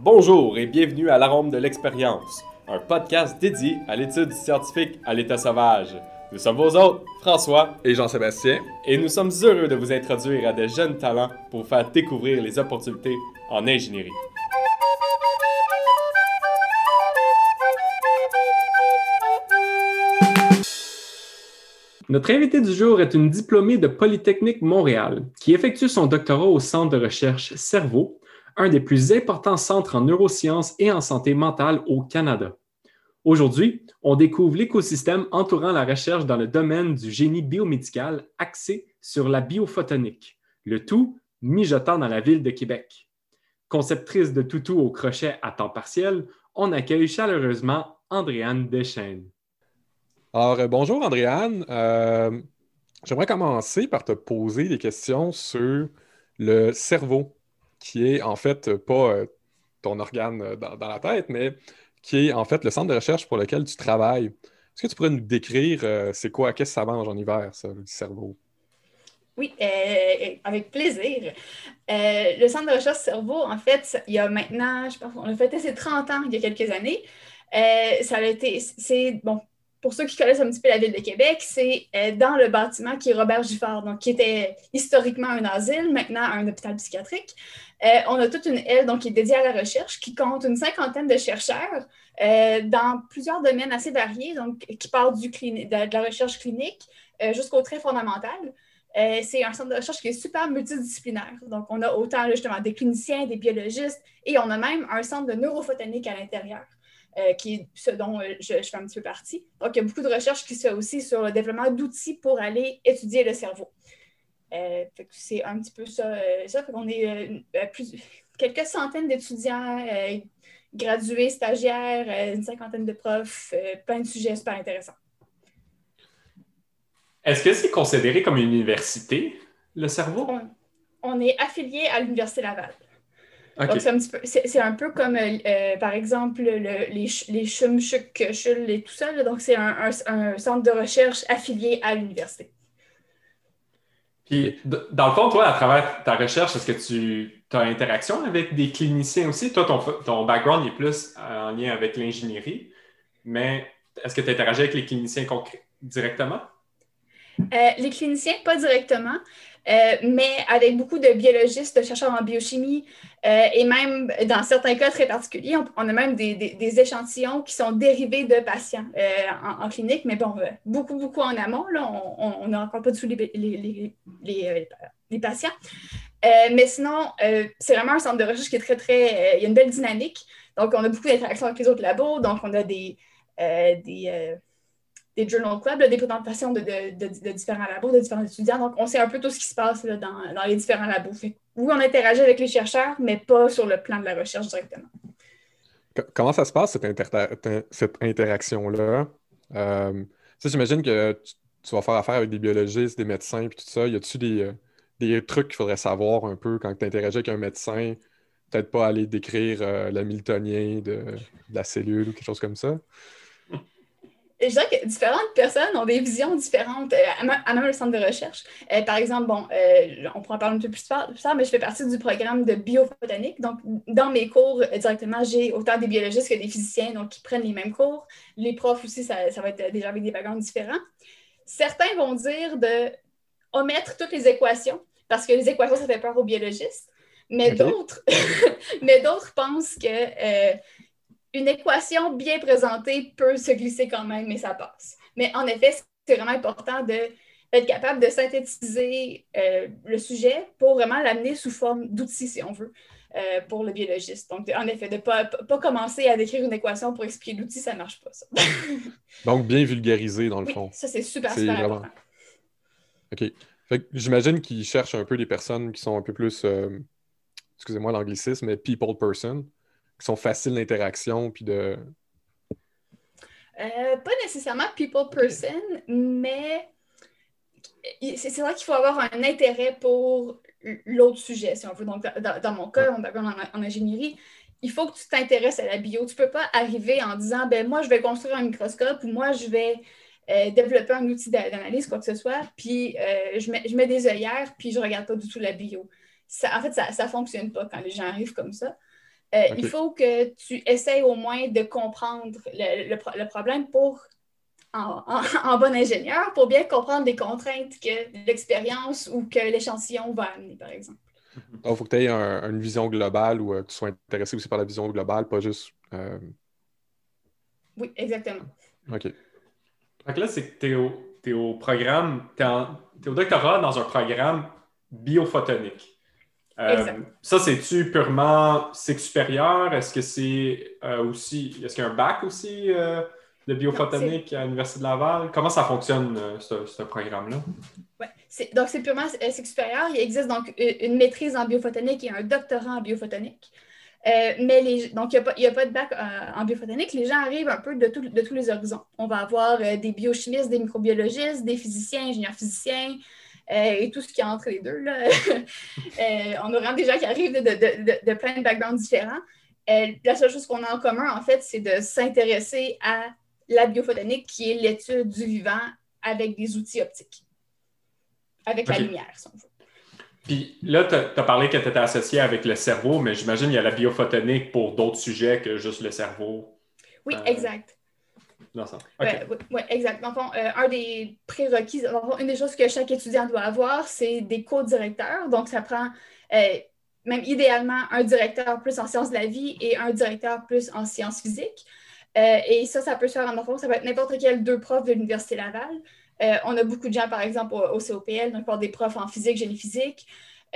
Bonjour et bienvenue à l'Arôme de l'expérience, un podcast dédié à l'étude scientifique à l'état sauvage. Nous sommes vos hôtes, François et Jean-Sébastien, et nous sommes heureux de vous introduire à de jeunes talents pour faire découvrir les opportunités en ingénierie. Notre invité du jour est une diplômée de Polytechnique Montréal qui effectue son doctorat au Centre de recherche Cerveau un des plus importants centres en neurosciences et en santé mentale au Canada. Aujourd'hui, on découvre l'écosystème entourant la recherche dans le domaine du génie biomédical axé sur la biophotonique, le tout mijotant dans la ville de Québec. Conceptrice de toutou au crochet à temps partiel, on accueille chaleureusement Andréane Deschênes. Alors, euh, bonjour Andréane. Euh, j'aimerais commencer par te poser des questions sur le cerveau qui est en fait pas euh, ton organe euh, dans, la tête, mais qui est en fait le centre de recherche pour lequel tu travailles. Est-ce que tu pourrais nous décrire euh, c'est quoi, qu'est-ce que ça mange en hiver, ça, le cerveau? Oui, avec plaisir. le Centre de recherche cerveau, en fait, il y a maintenant, je pense, on a fêté ses 30 ans il y a quelques années. ça a été, c'est, bon, pour ceux qui connaissent un petit peu la ville de Québec, c'est dans le bâtiment qui est Robert Giffard, donc qui était historiquement un asile, maintenant un hôpital psychiatrique. Euh, on a toute une aile donc, qui est dédiée à la recherche, qui compte une cinquantaine de chercheurs euh, dans plusieurs domaines assez variés, donc qui partent de, la recherche clinique euh, jusqu'au très fondamental. c'est un centre de recherche qui est super multidisciplinaire. Donc, on a autant justement des cliniciens, des biologistes, et on a même un centre de neurophotonique à l'intérieur. Qui est ce dont je, je, fais un petit peu partie. Donc, il y a beaucoup de recherches qui se fait aussi sur le développement d'outils pour aller étudier le cerveau. Euh, c'est un petit peu ça. Euh, ça fait qu'on est euh, plus, quelques centaines d'étudiants gradués, stagiaires, une cinquantaine de profs, plein de sujets super intéressants. Est-ce que c'est considéré comme une université, le cerveau? On, est affilié à l'Université Laval. C'est un, peu comme, par exemple, le, les, les CHUM, CHUL et tout ça. donc, c'est un, centre de recherche affilié à l'université. Puis, dans le fond, toi, à travers ta recherche, est-ce que tu as interaction avec des cliniciens aussi? Toi, ton, ton background est plus en lien avec l'ingénierie, mais est-ce que tu interagis avec les cliniciens directement? Euh, les cliniciens, pas directement. Euh, mais avec beaucoup de biologistes, de chercheurs en biochimie euh, et même dans certains cas très particuliers, on, a même des, échantillons qui sont dérivés de patients euh, en, clinique, mais bon, beaucoup, beaucoup en amont. Là, on n'a encore pas du tout les, les, patients. mais sinon, c'est vraiment un centre de recherche qui est très, très. il y a une belle dynamique. Donc, on a beaucoup d'interactions avec les autres labos. Donc, on a des, des des journal clubs, des présentations de, différents labos, de différents étudiants. Donc, on sait un peu tout ce qui se passe dans, les différents labos. oui, on interagit avec les chercheurs, mais pas sur le plan de la recherche directement. Comment ça se passe, cette, interaction-là? Euh, J'imagine que tu, vas faire affaire avec des biologistes, des médecins, et tout ça. Y a-tu des, euh, des trucs qu'il faudrait savoir un peu quand tu interagis avec un médecin? Peut-être pas aller décrire euh, l'hamiltonien de, de, la cellule ou quelque chose comme ça? Je dirais que différentes personnes ont des visions différentes euh, à même le centre de recherche. Euh, par exemple, bon, euh, on pourra en parler un peu plus tard, mais je fais partie du programme de biophotonique. Donc, dans mes cours, directement, j'ai autant des biologistes que des physiciens donc, qui prennent les mêmes cours. Les profs aussi, ça, va être déjà avec des backgrounds différents. Certains vont dire de omettre toutes les équations parce que les équations, ça fait peur aux biologistes. Mais d'autres, mais d'autres pensent que une équation bien présentée peut se glisser quand même, mais ça passe. Mais en effet, c'est vraiment important d'être capable de synthétiser euh, le sujet pour vraiment l'amener sous forme d'outil, si on veut, euh, pour le biologiste. Donc, en effet, de ne pas, pas, commencer à décrire une équation pour expliquer l'outil, ça ne marche pas, ça. Donc, bien vulgariser, dans le fond. Ça, c'est super, super important. OK. J'imagine qu'ils cherchent un peu des personnes qui sont un peu plus, euh, excusez-moi l'anglicisme, mais people person qui sont faciles d'interaction puis de. Euh, pas nécessairement people person, mais c'est vrai qu'il faut avoir un intérêt pour l'autre sujet, si on veut. Donc, dans, mon cas, en, en, ingénierie, il faut que tu t'intéresses à la bio. Tu ne peux pas arriver en disant, ben moi, je vais construire un microscope ou moi, je vais euh, développer un outil d'analyse, quoi que ce soit, puis euh, je, mets, je, mets, des œillères, puis je ne regarde pas du tout la bio. En fait, ça ne fonctionne pas quand les gens arrivent comme ça. Il faut que tu essaies au moins de comprendre le, le, problème pour, en, en, bon ingénieur, pour bien comprendre les contraintes que l'expérience ou que l'échantillon va amener, par exemple. Il faut que tu aies une vision globale ou que tu sois intéressé aussi par la vision globale, pas juste. Oui, exactement. OK. Donc là, c'est que tu es, au programme, tu es, au doctorat dans un programme biophotonique. Euh, ça, c'est-tu purement cycle supérieur? Est-ce que c'est euh, aussi. Est-ce qu'il y a un bac aussi euh, de biophotonique à l'Université de Laval? Comment ça fonctionne, ce, programme-là? Ouais. Donc, c'est purement cycle supérieur. Il existe donc une maîtrise en biophotonique et un doctorat en biophotonique. Mais les, donc, il n'y a, pas de bac en biophotonique. Les gens arrivent un peu de, de tous les horizons. On va avoir des biochimistes, des microbiologistes, des physiciens, ingénieurs physiciens et tout ce qui est entre les deux. Là. on a vraiment des gens qui arrivent de, de plein de backgrounds différents. la seule chose qu'on a en commun, en fait, c'est de s'intéresser à la biophotonique, qui est l'étude du vivant avec des outils optiques, avec la lumière, si on veut. Puis là, tu as, parlé que tu étais associé avec le cerveau, mais j'imagine qu'il y a la biophotonique pour d'autres sujets que juste le cerveau. Oui, euh, exact. Dans ça. Oui, exact. Dans euh, un des prérequis, une des choses que chaque étudiant doit avoir, c'est des co-directeurs. Donc, ça prend euh, même idéalement un directeur plus en sciences de la vie et un directeur plus en sciences physiques. et ça, ça peut se faire en enfant. Ça peut être n'importe quel deux profs de l'Université Laval. Euh, on a beaucoup de gens, par exemple, au, COPL, donc des profs en physique, génie physique,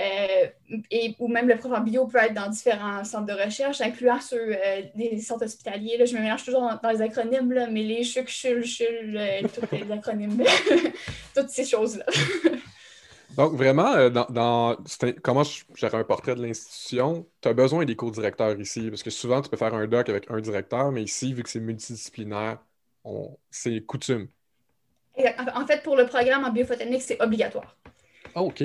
euh, et, ou même le prof en bio peut être dans différents centres de recherche, incluant ceux euh, des centres hospitaliers. Là, je me mélange toujours dans, les acronymes, là, mais les CHUC, CHUL, CHUL, tous les acronymes, toutes ces choses-là. Donc, vraiment, dans, comment j'aurais un portrait de l'institution, tu as besoin des co-directeurs ici, parce que souvent, tu peux faire un doc avec un directeur, mais ici, vu que c'est multidisciplinaire, c'est coutume. En fait, pour le programme en biophotonique, c'est obligatoire. OK.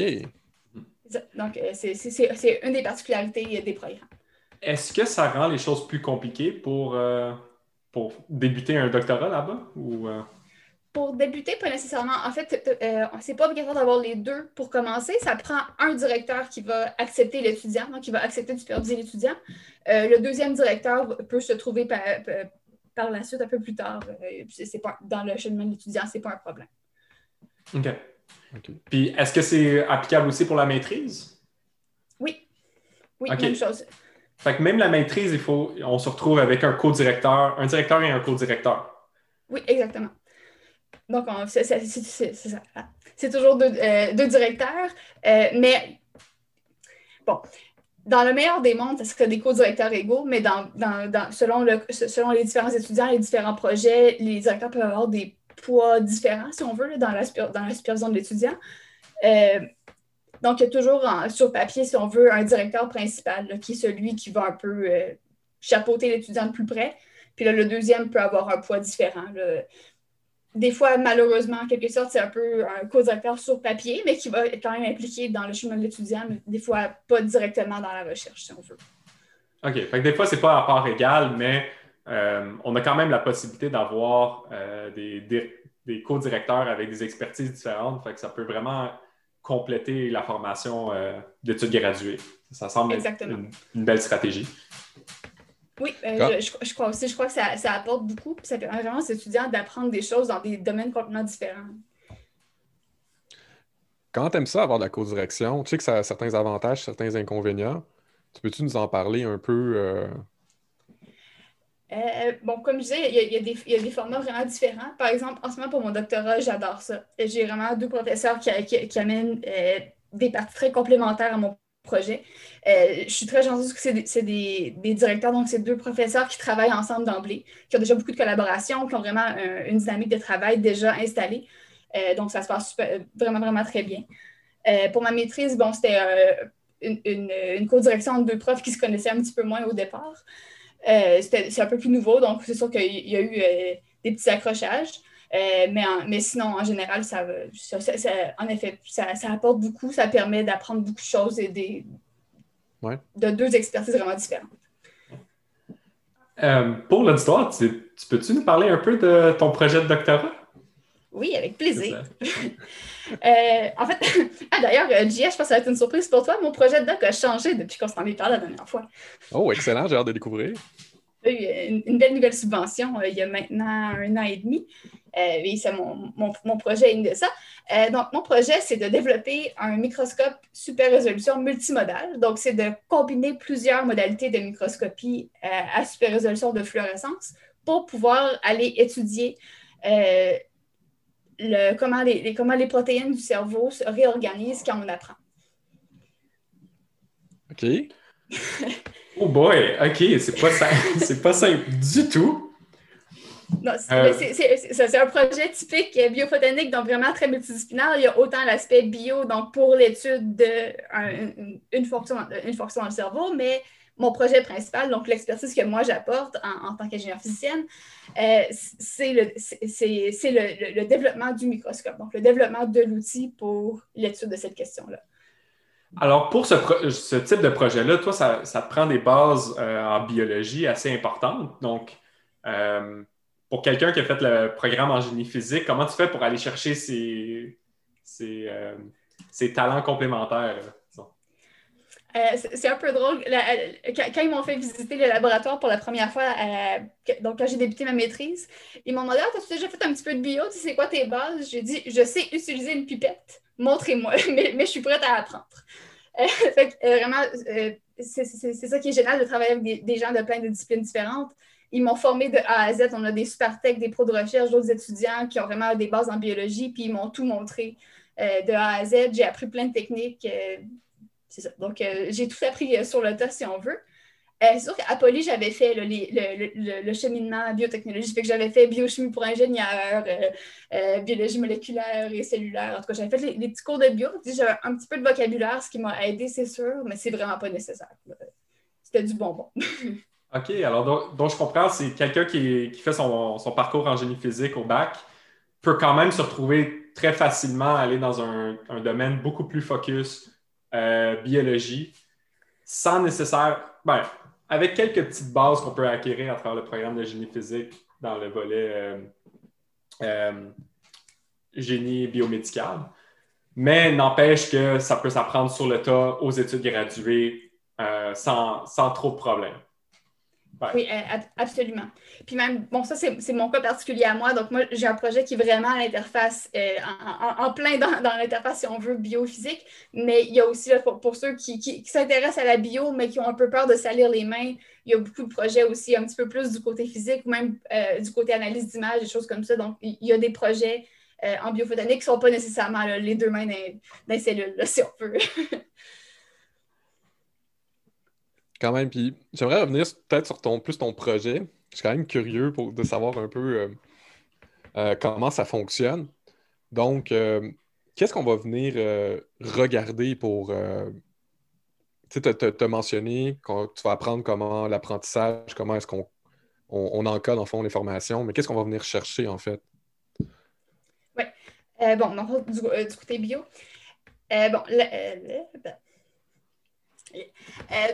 Donc, euh, c'est une des particularités des programmes. Est-ce que ça rend les choses plus compliquées pour, euh, pour débuter un doctorat là-bas? Ou, euh? Pour débuter, pas nécessairement. En fait, c'est pas obligatoire d'avoir les deux pour commencer. Ça prend un directeur qui va accepter l'étudiant, donc qui va accepter de superviser l'étudiant. le deuxième directeur peut se trouver par la suite, un peu plus tard, euh, c'est pas, dans le cheminement de l'étudiant, ce n'est pas un problème. OK. Puis, est-ce que c'est applicable aussi pour la maîtrise? Oui. Oui, même chose. Fait que même la maîtrise, il faut, on se retrouve avec un co-directeur, un directeur et un co-directeur. Oui, exactement. Donc, c'est ça. C'est toujours deux, euh, directeurs, euh, mais bon, dans le meilleur des mondes, ça serait des co-directeurs égaux, mais dans, selon, le, selon les différents étudiants, les différents projets, les directeurs peuvent avoir des poids différents, si on veut, dans, la, dans la supervision de l'étudiant. Euh, donc, il y a toujours sur papier, si on veut, un directeur principal, qui est celui qui va un peu euh, chapeauter l'étudiant de plus près. Puis là, le deuxième peut avoir un poids différent des fois, malheureusement, en quelque sorte, c'est un peu un co-directeur sur papier, mais qui va être quand même impliqué dans le chemin de l'étudiant, mais des fois pas directement dans la recherche, si on veut. OK. Fait que des fois, c'est pas à part égale, mais euh, on a quand même la possibilité d'avoir euh, des, co-directeurs avec des expertises différentes. Fait que ça peut vraiment compléter la formation euh, d'études graduées. Ça semble être une belle stratégie. Oui, euh, je, crois aussi. Je crois que ça, apporte beaucoup. ça permet vraiment aux étudiants d'apprendre des choses dans des domaines complètement différents. Quand tu aimes ça, avoir de la co-direction, tu sais que ça a certains avantages, certains inconvénients. Tu peux-tu nous en parler un peu? Euh? Euh, bon, comme je disais, il y, a, des, formats vraiment différents. Par exemple, en ce moment, pour mon doctorat, j'adore ça. J'ai vraiment deux professeurs qui, amènent des parties très complémentaires à mon projet. Euh, je suis très chanceuse que c'est des, directeurs, donc c'est deux professeurs qui travaillent ensemble d'emblée, qui ont déjà beaucoup de collaboration, qui ont vraiment une dynamique de travail déjà installée. Euh, donc, ça se passe vraiment, vraiment très bien. Euh, pour ma maîtrise, bon, c'était une, une, co-direction de deux profs qui se connaissaient un petit peu moins au départ. C'est un peu plus nouveau, donc c'est sûr qu'il y a eu des petits accrochages. mais, mais sinon, en général, ça, en effet, ça, ça, apporte beaucoup, ça permet d'apprendre beaucoup de choses et des, de deux expertises vraiment différentes. Euh, pour l'auditoire, tu, tu peux-tu nous parler un peu de ton projet de doctorat? Oui, avec plaisir. Euh, en fait, ah, d'ailleurs, euh, JS, je pense que ça va être une surprise pour toi. Mon projet de doc a changé depuis qu'on s'en est parlé la dernière fois. Oh, excellent, j'ai hâte de découvrir. Eu une, belle nouvelle subvention il y a maintenant un an et demi. oui, c'est mon, mon, projet de ça. donc, mon projet, c'est de développer un microscope super résolution multimodal. Donc, c'est de combiner plusieurs modalités de microscopie à super résolution de fluorescence pour pouvoir aller étudier le, comment, les, comment les protéines du cerveau se réorganisent quand on apprend. OK. oh boy, OK, c'est pas, c'est pas simple du tout. Euh. c'est un projet typique biophotonique, donc vraiment très multidisciplinaire. Il y a autant l'aspect bio, donc pour l'étude d'une une, fonction, une fonction dans le cerveau, mais mon projet principal, donc l'expertise que moi j'apporte en, tant qu'ingénieur physicienne, euh, c'est le, développement du microscope, donc le développement de l'outil pour l'étude de cette question-là. Alors, pour ce, type de projet-là, toi, ça, te prend des bases euh, en biologie assez importantes. Donc, euh, pour quelqu'un qui a fait le programme en génie physique, comment tu fais pour aller chercher ces, ces talents complémentaires? Euh, c'est un peu drôle. Euh, quand, ils m'ont fait visiter le laboratoire pour la première fois, euh, donc quand j'ai débuté ma maîtrise, ils m'ont demandé ah, As-tu déjà fait un petit peu de bio? Tu sais quoi tes bases? J'ai dit Je sais utiliser une pipette, montrez-moi, mais, je suis prête à apprendre. vraiment, c'est ça qui est génial de travailler avec des, gens de plein de disciplines différentes. Ils m'ont formé de A à Z. On a des super techs, des pros de recherche, d'autres étudiants qui ont vraiment des bases en biologie, puis ils m'ont tout montré de A à Z. J'ai appris plein de techniques c'est ça. Donc, euh, j'ai tout appris euh, sur le tas, si on veut. Euh, c'est sûr qu'à Poly, j'avais fait le, cheminement biotechnologie, fait que j'avais fait biochimie pour ingénieur, biologie moléculaire et cellulaire. En tout cas, j'avais fait les, petits cours de bio. J'avais un petit peu de vocabulaire, ce qui m'a aidé, c'est sûr, mais c'est vraiment pas nécessaire. C'était du bonbon. OK, alors donc, je comprends, c'est quelqu'un qui, fait son, parcours en génie physique au bac peut quand même se retrouver très facilement aller dans un, un domaine beaucoup plus focus euh, biologie, sans nécessaire, ben, avec quelques petites bases qu'on peut acquérir à travers le programme de génie physique dans le volet euh, euh, génie biomédical. Mais n'empêche que ça peut s'apprendre sur le tas aux études graduées sans, sans trop de problèmes. Oui, euh, absolument. Puis même, bon, ça, c'est mon cas particulier à moi. Donc, moi, j'ai un projet qui est vraiment à l'interface, euh, en, plein dans, l'interface, si on veut, biophysique. Mais il y a aussi, pour, ceux qui, s'intéressent à la bio, mais qui ont un peu peur de salir les mains, il y a beaucoup de projets aussi un petit peu plus du côté physique ou même euh, du côté analyse d'image, des choses comme ça. Donc, il y a des projets en biophotonique qui ne sont pas nécessairement les deux mains dans, dans là, si on peut. Quand même, puis j'aimerais revenir peut-être sur ton, plus ton projet. Je suis quand même curieux pour, de savoir un peu euh, euh, comment ça fonctionne. Donc, euh, qu'est-ce qu'on va venir regarder pour. tu tu as mentionné que tu vas apprendre comment l'apprentissage, comment est-ce qu'on on, encode en fond les formations, mais qu'est-ce qu'on va venir chercher en fait? Oui. bon, du, du, côté bio. bon, euh,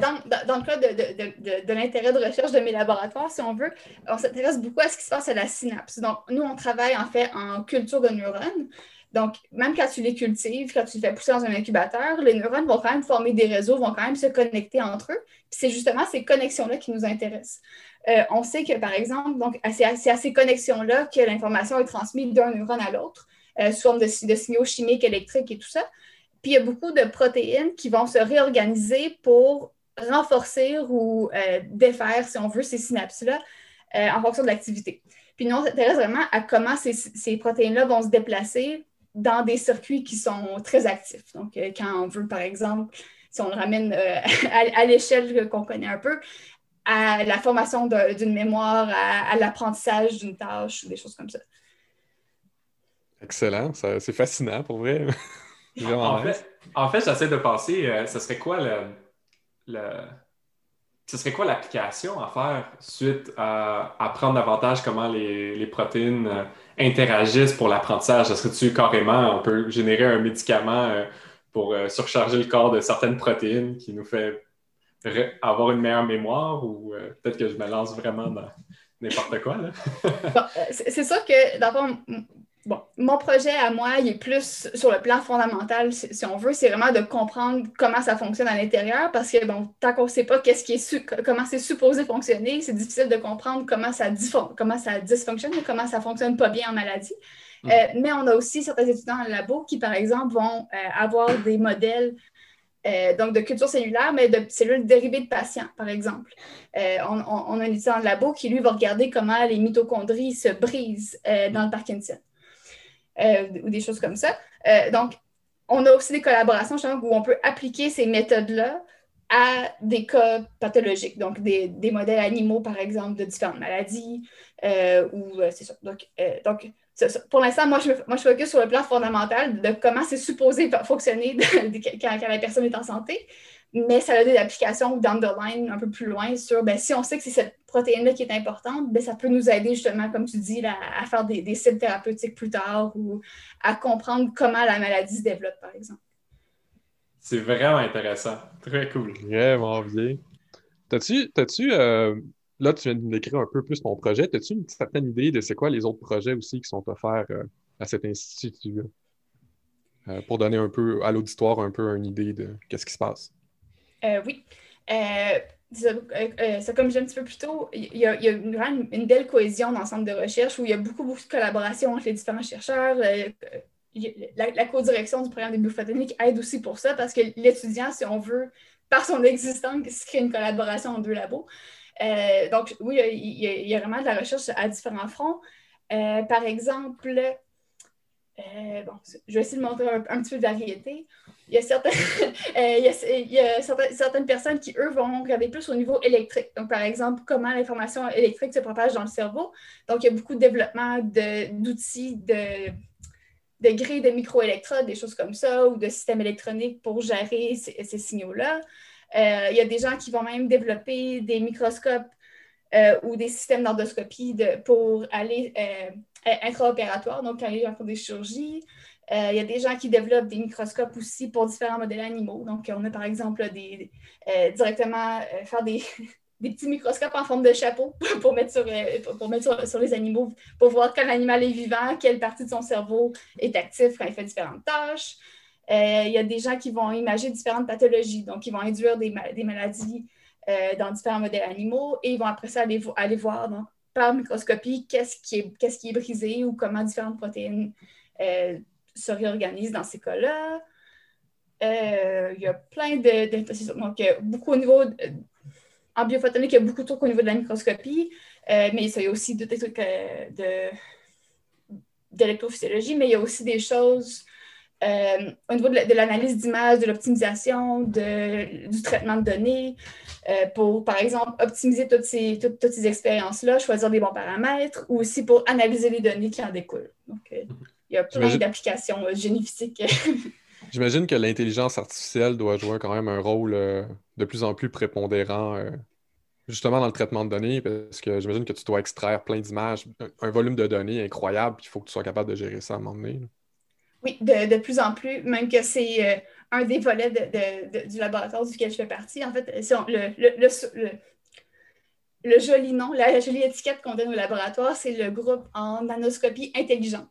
dans, le cas de, l'intérêt de recherche de mes laboratoires, si on veut, on s'intéresse beaucoup à ce qui se passe à la synapse. Donc, nous, on travaille en fait en culture de neurones. Donc, même quand tu les cultives, quand tu les fais pousser dans un incubateur, les neurones vont quand même former des réseaux, vont quand même se connecter entre eux. C'est justement ces connexions-là qui nous intéressent. Euh, on sait que, par exemple, c'est à, ces connexions-là que l'information est transmise d'un neurone à l'autre, euh, sous forme de signaux chimiques, électriques et tout ça. Puis il y a beaucoup de protéines qui vont se réorganiser pour renforcer ou euh, défaire, si on veut, ces synapses-là euh, en fonction de l'activité. Puis nous, on s'intéresse vraiment à comment ces, protéines-là vont se déplacer dans des circuits qui sont très actifs. Donc, euh, quand on veut, par exemple, si on le ramène à, l'échelle qu'on connaît un peu, à la formation d'une mémoire, à, l'apprentissage d'une tâche, des choses comme ça. Excellent, c'est fascinant pour vrai. En fait, j'essaie de penser, euh, ce serait quoi le, ce serait quoi l'application à faire suite à apprendre davantage comment les, protéines euh, interagissent pour l'apprentissage? Est-ce que tu carrément, on peut générer un médicament euh, pour surcharger le corps de certaines protéines qui nous fait avoir une meilleure mémoire ou peut-être que je me lance vraiment dans n'importe quoi? c'est sûr que, d'abord, bon, mon projet à moi, il est plus sur le plan fondamental, si on veut, c'est vraiment de comprendre comment ça fonctionne à l'intérieur, parce que, bon, tant qu'on ne sait pas qu'est-ce qui est comment c'est supposé fonctionner, c'est difficile de comprendre comment ça, comment ça dysfonctionne, comment ça fonctionne pas bien en maladie. Mm. Euh, mais on a aussi certains étudiants en labo qui, par exemple, vont euh, avoir des modèles euh, donc de culture cellulaire, mais de cellules dérivées de patients, par exemple. On, on, a un étudiant en labo qui, lui, va regarder comment les mitochondries se brisent dans le Parkinson. Euh, ou des choses comme ça. Euh, donc, on a aussi des collaborations où on peut appliquer ces méthodes-là à des cas pathologiques, donc des, modèles animaux, par exemple, de différentes maladies, euh, ou. Donc, donc pour l'instant, moi je, moi, je focus sur le plan fondamental de comment c'est supposé fonctionner quand, la personne est en santé mais ça a des applications down the line un peu plus loin sur ben, si on sait que c'est cette protéine-là qui est importante, ben, ça peut nous aider justement, comme tu dis, à faire des, des cibles thérapeutiques plus tard ou à comprendre comment la maladie se développe, par exemple. C'est vraiment intéressant. Très cool. Vraiment bien. T'as-tu, t'as-tu euh, là, tu viens de décrire un peu plus ton projet. As-tu une certaine idée de c'est quoi les autres projets aussi qui sont offerts euh, à cet institut euh, pour donner un peu à l'auditoire un peu une idée de qu'est-ce qui se passe? Euh, oui. Euh, euh, ça, comme je disais un petit peu plus tôt, il y a, il y a une, une, belle cohésion dans de recherche où il y a beaucoup, beaucoup de collaboration entre les différents chercheurs. La, la co-direction du programme des biophotoniques aide aussi pour ça parce que l'étudiant, si on veut, par son existence, crée une collaboration en deux labos. donc, oui, il y, a, vraiment de la recherche à différents fronts. par exemple, bon, je vais essayer de montrer un, petit peu de variété il y a, certaines, euh, certaines, personnes qui, eux, vont regarder plus au niveau électrique. Donc, par exemple, comment l'information électrique se propage dans le cerveau. Donc, il y a beaucoup de développement d'outils, de, de, grilles de microélectrodes, des choses comme ça, ou de systèmes électroniques pour gérer ces, signaux-là. Euh, il y a des gens qui vont même développer des microscopes euh, ou des systèmes d'endoscopie pour aller intraopératoire, donc quand les gens font des chirurgies. Euh, il y a des gens qui développent des microscopes aussi pour différents modèles animaux. Donc, on a par exemple des, euh, directement euh, faire des, petits microscopes en forme de chapeau pour mettre, sur, pour mettre sur, les animaux, pour voir quand l'animal est vivant, quelle partie de son cerveau est active quand il fait différentes tâches. il y a des gens qui vont imager différentes pathologies, donc ils vont induire des, des maladies dans différents modèles animaux et ils vont après ça aller voir par microscopie qu'est-ce qui, est, qu'est-ce qui est brisé ou comment différentes protéines se réorganise dans ces cas-là. Euh, il y a plein de, Donc, beaucoup au niveau. en biophotonique, il y a beaucoup de trucs au niveau de la microscopie, euh, mais il y a aussi des trucs euh, d'électrophysiologie, mais il y a aussi des choses au niveau de l'analyse d'image, de l'optimisation, du traitement de données, pour, par exemple, optimiser toutes ces, toutes, toutes ces expériences-là, choisir des bons paramètres, ou aussi pour analyser les données qui en découlent. Donc, il y a plein d'applications euh, génifiques. J'imagine que l'intelligence artificielle doit jouer quand même un rôle euh, de plus en plus prépondérant euh, justement dans le traitement de données, parce que j'imagine que tu dois extraire plein d'images, un, volume de données incroyable, puis il faut que tu sois capable de gérer ça à un moment donné. Oui, de, plus en plus, même que c'est un des volets du laboratoire duquel je fais partie. En fait, le, le, joli nom, la jolie étiquette qu'on donne au laboratoire, c'est le groupe en nanoscopie intelligente.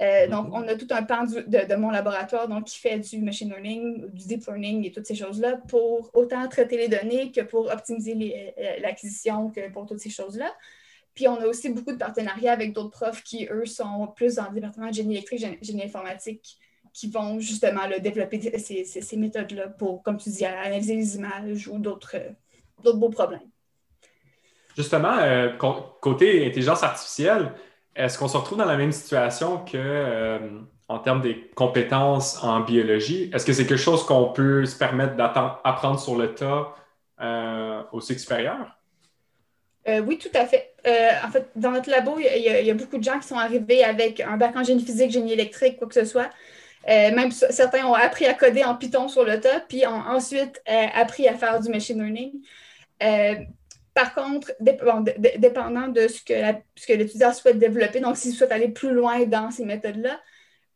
Euh, donc, on a tout un pan de, mon laboratoire donc, qui fait du machine learning, du deep learning et toutes ces choses-là pour autant traiter les données que pour optimiser euh, l'acquisition, que pour toutes ces choses-là. Puis, on a aussi beaucoup de partenariats avec d'autres profs qui, eux, sont plus dans le département de génie électrique, génie informatique, qui vont justement développer ces, méthodes-là pour, comme tu dis, analyser les images ou d'autres beaux problèmes. Justement, euh, côté intelligence artificielle, est-ce qu'on se retrouve dans la même situation que euh, en termes des compétences en biologie? Est-ce que c'est quelque chose qu'on peut se permettre d'apprendre sur le tas euh, au cycle supérieur? Euh, oui, tout à fait. en fait, dans notre labo, il y, a beaucoup de gens qui sont arrivés avec un bac en génie physique, génie électrique, quoi que ce soit. même certains ont appris à coder en Python sur le tas, puis ont ensuite appris à faire du machine learning. Par contre, dépendant de ce que, l'étudiant souhaite développer, donc s'il souhaite aller plus loin dans ces méthodes-là,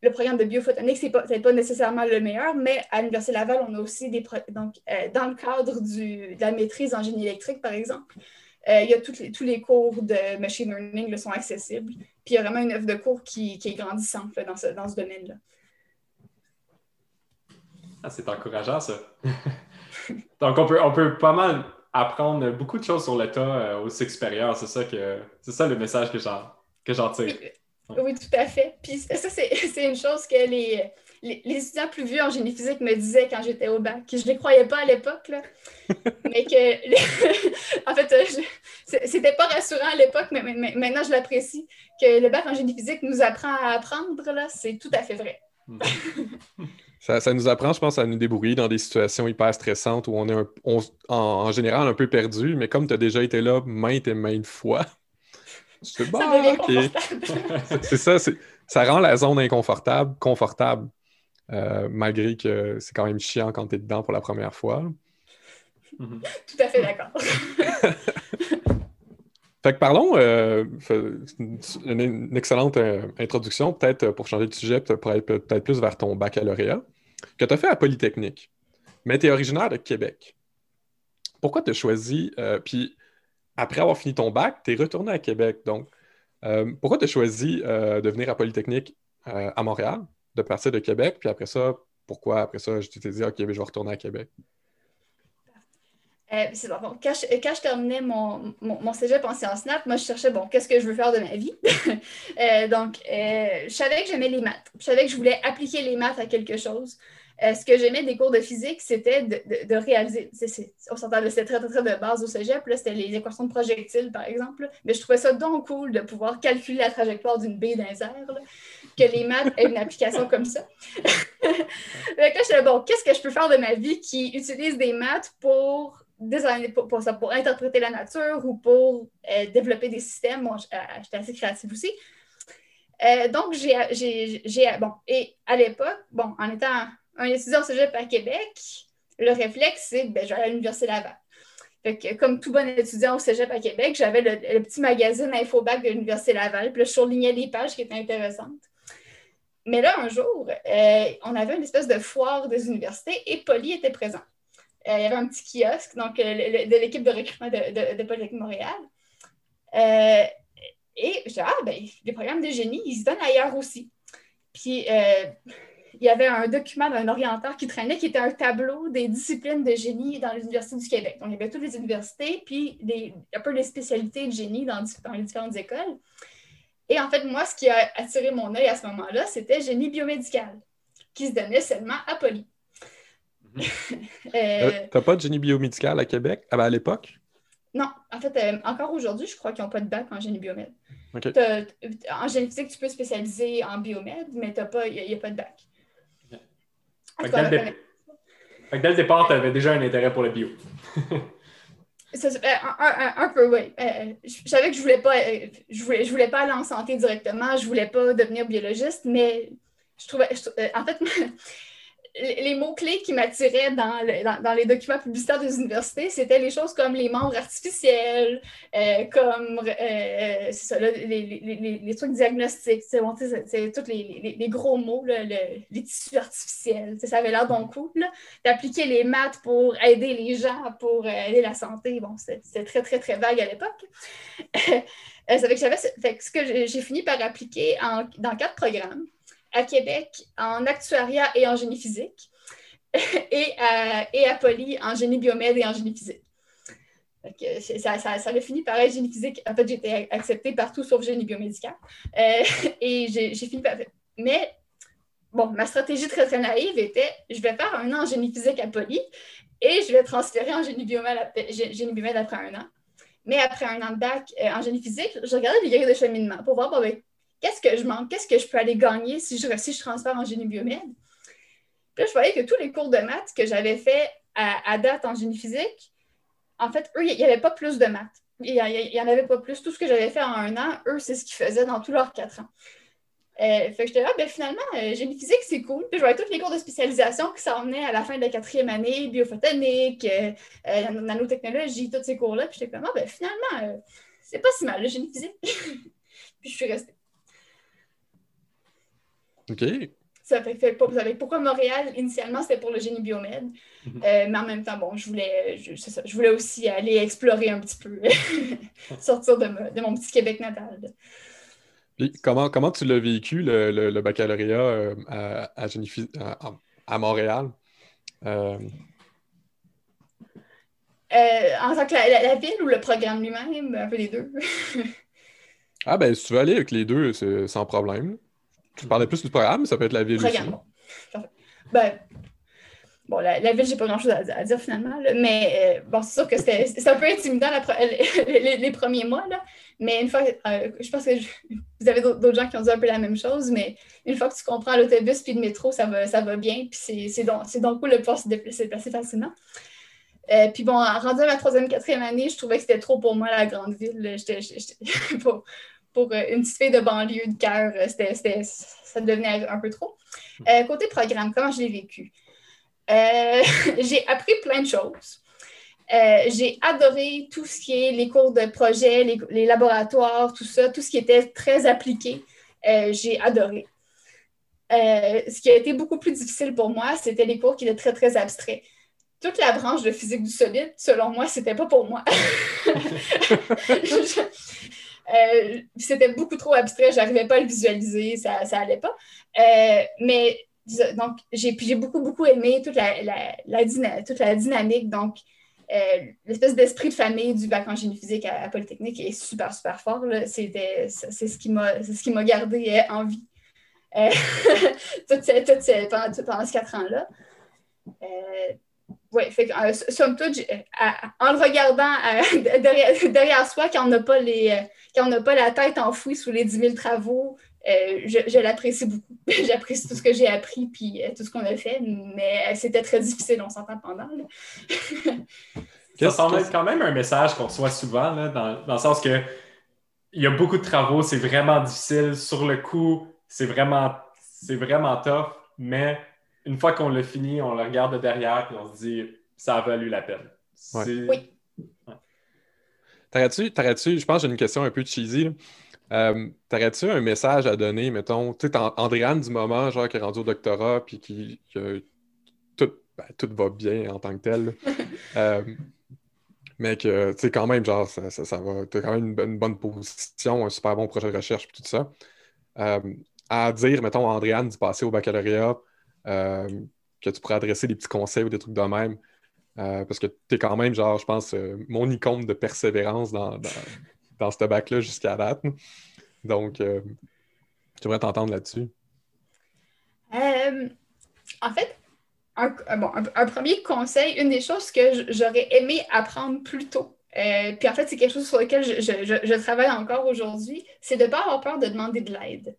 le programme de biophotonique, ce n'est pas, nécessairement le meilleur, mais à l'Université Laval, on a aussi des. Donc, euh, dans le cadre de la maîtrise en génie électrique, par exemple, Euh, il y a les, tous les cours de machine learning là, sont accessibles. Puis il y a vraiment une œuvre de cours qui, est grandissante dans ce, dans ce domaine-là. Ah, c'est encourageant, ça. Donc, on peut, on peut pas mal apprendre beaucoup de choses sur l'État euh, au cycle supérieur. C'est ça, que, c'est ça le message que j'en, que j'en tire. Oui, tout à fait. Puis ça, c'est, une chose que les, les, étudiants plus vieux en génie physique me disaient quand j'étais au bac, que je ne les croyais pas à l'époque, mais que, en fait, euh, c'était pas rassurant à l'époque, mais, maintenant je l'apprécie, que le bac en génie physique nous apprend à apprendre, là, c'est tout à fait vrai. Ça, nous apprend, je pense, à nous débrouiller dans des situations hyper stressantes où on est en, général un peu perdu, mais comme tu as déjà été là maintes et maintes fois, c'est ça, ça rend la zone inconfortable confortable, euh, malgré que c'est quand même chiant quand tu es dedans pour la première fois. Tout à fait d'accord. Fait que parlons, euh, une, excellente euh, introduction, peut-être pour changer de sujet, pour être peut-être plus vers ton baccalauréat que tu as fait à Polytechnique, mais tu es originaire de Québec. Pourquoi tu as choisi, euh, puis après avoir fini ton bac, tu es retourné à Québec. Donc, euh, pourquoi tu as choisi euh, de venir à Polytechnique à Montréal, de partir de Québec, puis après ça, pourquoi après ça, je t'ai dit, OK, je vais retourner à Québec? c'est bon. Quand je, terminais mon, mon, cégep en sciences nat, moi, je cherchais, bon, qu'est-ce que je veux faire de ma vie? donc, je savais que j'aimais les maths. Je savais que je voulais appliquer les maths à quelque chose. Euh, ce que j'aimais des cours de physique, c'était de, réaliser. on s'entend de très, très, très de base au cégep, c'était les équations de projectiles, par exemple. Mais je trouvais ça donc cool de pouvoir calculer la trajectoire d'une baie d'un air, que les maths aient une application comme ça. Donc là, je bon, qu'est-ce que je peux faire de ma vie qui utilise des maths pour pour, ça, pour interpréter la nature ou pour euh, développer des systèmes? Moi, euh, j'étais assez créative aussi. donc, j'ai. Bon, et à l'époque, bon, en étant un étudiant cégep à Québec, le réflexe, c'est ben, je vais à l'Université Laval. comme tout bon étudiant au cégep à Québec, j'avais le, petit magazine Infobac de l'Université Laval, puis là, je surlignais des pages qui étaient intéressantes. Mais là, un jour, euh, on avait une espèce de foire des universités et Poly était présent. Euh, il y avait un petit kiosque donc, euh, de l'équipe de recrutement de, de, Polytechnique Montréal. et je disais, ah, ben, les programmes de génie, ils se donnent ailleurs aussi. Puis, il y avait un document d'un orienteur qui traînait qui était un tableau des disciplines de génie dans l'Université du Québec. Donc, il y avait toutes les universités, puis un peu les spécialités de génie dans, les différentes écoles. Et en fait, moi, ce qui a attiré mon œil à ce moment-là, c'était génie biomédical, qui se donnait seulement à Poly. Euh, T'as pas de génie biomédical à Québec? À l'époque? Non, en fait, euh, encore aujourd'hui, je crois qu'ils n'ont pas de bac en génie bioméd. En génie physique, tu peux spécialiser en bioméd, mais il n'y a, pas de bac. Fait dès, le départ, tu avais déjà un intérêt pour le bio. un, peu, oui. Euh, je savais que je voulais pas, euh, je voulais, je voulais pas aller en santé directement, je voulais pas devenir biologiste, mais je trouvais, euh, en fait, les mots-clés qui m'attiraient dans, les documents publicitaires des universités, c'était les choses comme les membres artificiels, euh, comme euh, les, trucs diagnostiques, c'est tous les, gros mots, les tissus artificiels. Ça avait l'air donc cool d'appliquer les maths pour aider les gens, pour aider la santé. Bon, c'était très, très, très vague à l'époque. ça fait que j'avais ce que j'ai fini par appliquer dans quatre programmes à Québec en actuariat et en génie physique et à, et Poly en génie biomède et en génie physique. ça, ça, ça, avait fini par être génie physique. En fait, été acceptée partout sauf génie biomédical. Euh, et j'ai fini par. Mais bon, ma stratégie très, très naïve était je vais faire un an en génie physique à Poly et je vais transférer en génie biomède, génie biomède après un an. Mais après un an de bac euh, en génie physique, je regardais les grilles de cheminement pour voir bon, ben, qu'est-ce que je manque, qu'est-ce que je peux aller gagner si je, si je transfère en génie biomède. Puis là, je voyais que tous les cours de maths que j'avais fait à, date en génie physique, en fait, eux, il n'y avait pas plus de maths. Il n'y en avait pas plus. Tout ce que j'avais fait en un an, eux, c'est ce qu'ils faisaient dans tous leurs quatre ans. Euh, fait que j'étais là, ben, finalement, euh, génie physique, c'est cool. Puis je voyais tous les cours de spécialisation qui s'en venaient à la fin de la quatrième année, biophotonique, euh, nanotechnologie, tous ces cours-là. Puis j'étais comme, ah, ben, finalement, c'est pas si mal, le génie physique. puis je suis restée. OK. ça fait, fait, vous savez pourquoi Montréal, initialement, c'était pour le génie biomède. Mhm. Euh, mais en même temps, bon, je voulais, je, ça, je voulais aussi aller explorer un petit peu, sortir de, de, mon petit Québec natal. comment, comment tu l'as vécu, le, le, baccalauréat euh, à, à, à, Montréal? Euh... Euh, en tant que la, la, ville ou le programme lui-même, un peu les deux? ah ben, si tu veux aller avec les deux, c'est sans problème. Tu parlais plus du programme, ça peut être la ville aussi. Ben, bon, la, la ville, j'ai pas grand-chose à, dire finalement, mais euh, bon, c'est sûr que c'était un peu intimidant les, les, premiers mois, là, mais une fois, euh, je pense que vous avez d'autres gens qui ont dit un peu la même chose, mais une fois que tu comprends l'autobus puis le métro, ça va, ça va bien, puis c'est donc, donc cool de pouvoir se déplacer, facilement. Euh, puis bon, rendu à ma troisième, quatrième année, je trouvais que c'était trop pour moi la grande ville. J'étais pour, pour euh, une petite fille de banlieue de cœur, ça devenait un peu trop. côté programme, comment je l'ai vécu? j'ai appris plein de choses. Euh, j'ai adoré tout ce qui est les cours de projet, les, laboratoires, tout ça, tout ce qui était très appliqué. Euh, j'ai adoré. Euh, ce qui a été beaucoup plus difficile pour moi, c'était les cours qui étaient très, très abstraits. Toute la branche de physique du solide, selon moi, c'était pas pour moi. c'était beaucoup trop abstrait, j'arrivais pas à le visualiser, ça, ça allait pas. mais donc, j'ai beaucoup, beaucoup aimé toute la, toute la dynamique. Donc, euh, l'espèce d'esprit de famille du bac en génie physique à, Polytechnique est super, super fort. C'est ce qui m'a gardé euh, en vie euh, pendant, ces quatre ans-là. Oui, somme toute, en le regardant derrière, soi, quand on n'a pas, pas la tête enfouie sous les 10 000 travaux, je, je l'apprécie beaucoup. J'apprécie tout ce que j'ai appris puis tout ce qu'on a fait, mais c'était très difficile, on s'entend pendant. Ça semble être quand même un message qu'on reçoit souvent, dans, dans, le sens que il y a beaucoup de travaux, c'est vraiment difficile. Sur le coup, c'est vraiment, c'est vraiment tough, mais une fois qu'on l'a fini, on le regarde de derrière et on se dit ça a valu la peine. Oui. T'aurais-tu, je pense que j'ai une question un peu cheesy. Euh, T'aurais-tu un message à donner, mettons, tu sais, Andréane du moment, genre qui est rendu au doctorat, puis qui, tout, ben, tout, va bien en tant que tel. euh, mais que, tu sais, quand même, genre, ça, ça, va, tu as quand même une, bonne position, un super bon projet de recherche, puis tout ça. Euh, à dire, mettons, à Andréane d'y passer au baccalauréat, euh, que tu pourrais adresser des petits conseils ou des trucs de même, euh, parce que tu es quand même, genre, je pense, mon icône de persévérance dans, dans, ce bac-là jusqu'à date. Donc, j'aimerais t'entendre là-dessus. en fait, un, bon, un, premier conseil, une des choses que j'aurais aimé apprendre plus tôt, euh, puis en fait, c'est quelque chose sur lequel je, je, travaille encore aujourd'hui, c'est de ne pas avoir peur de demander de l'aide.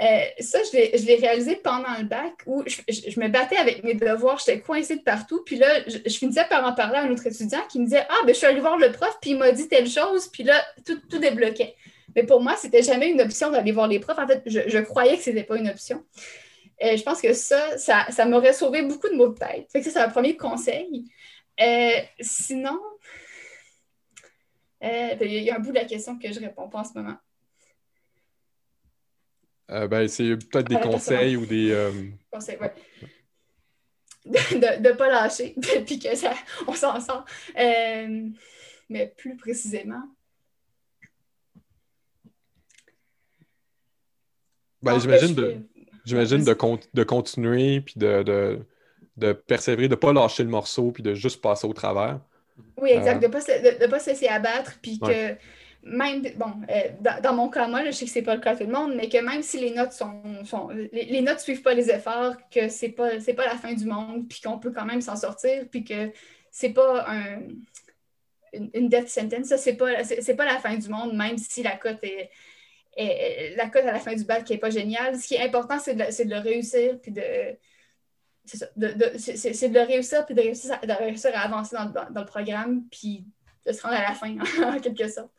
Euh, ça, je l'ai réalisé pendant le bac où je, me battais avec mes devoirs, j'étais coincée de partout. Puis là, je, finissais par en parler à un autre étudiant qui me disait Ah, ben je suis allée voir le prof, puis il m'a dit telle chose, puis là, tout, débloquait. Mais pour moi, c'était jamais une option d'aller voir les profs. En fait, je, croyais que ce n'était pas une option. Euh, je pense que ça, ça, m'aurait sauvé beaucoup de mots de tête. ça, c'est un premier conseil. Euh, sinon, ben, il y a un bout de la question que je ne réponds pas en ce moment. Ben, c'est peut-être des conseils ou des. Conseils, oui. De ne pas lâcher, puis que ça, on s'en sort. mais plus précisément. Ben, j'imagine de J'imagine de, de, continuer, puis de, de, persévérer, de ne pas lâcher le morceau, puis de juste passer au travers. Oui, exact. Euh, de ne pas, se laisser abattre, puis que même, bon, euh, dans, mon cas, moi, je sais que ce n'est pas le cas de tout le monde, mais que même si les notes sont, les, notes suivent pas les efforts, que ce n'est pas, pas la fin du monde, puis qu'on peut quand même s'en sortir, puis que c'est pas un, une, une death sentence, ça, c'est pas, pas la fin du monde, même si la cote est la cote à la fin du bac qui n'est pas géniale. Ce qui est important, c'est de, de, le réussir, puis de. C'est de, de, le réussir, puis de réussir, à, de réussir à avancer dans, dans, le programme, puis de se rendre à la fin, en quelque sorte.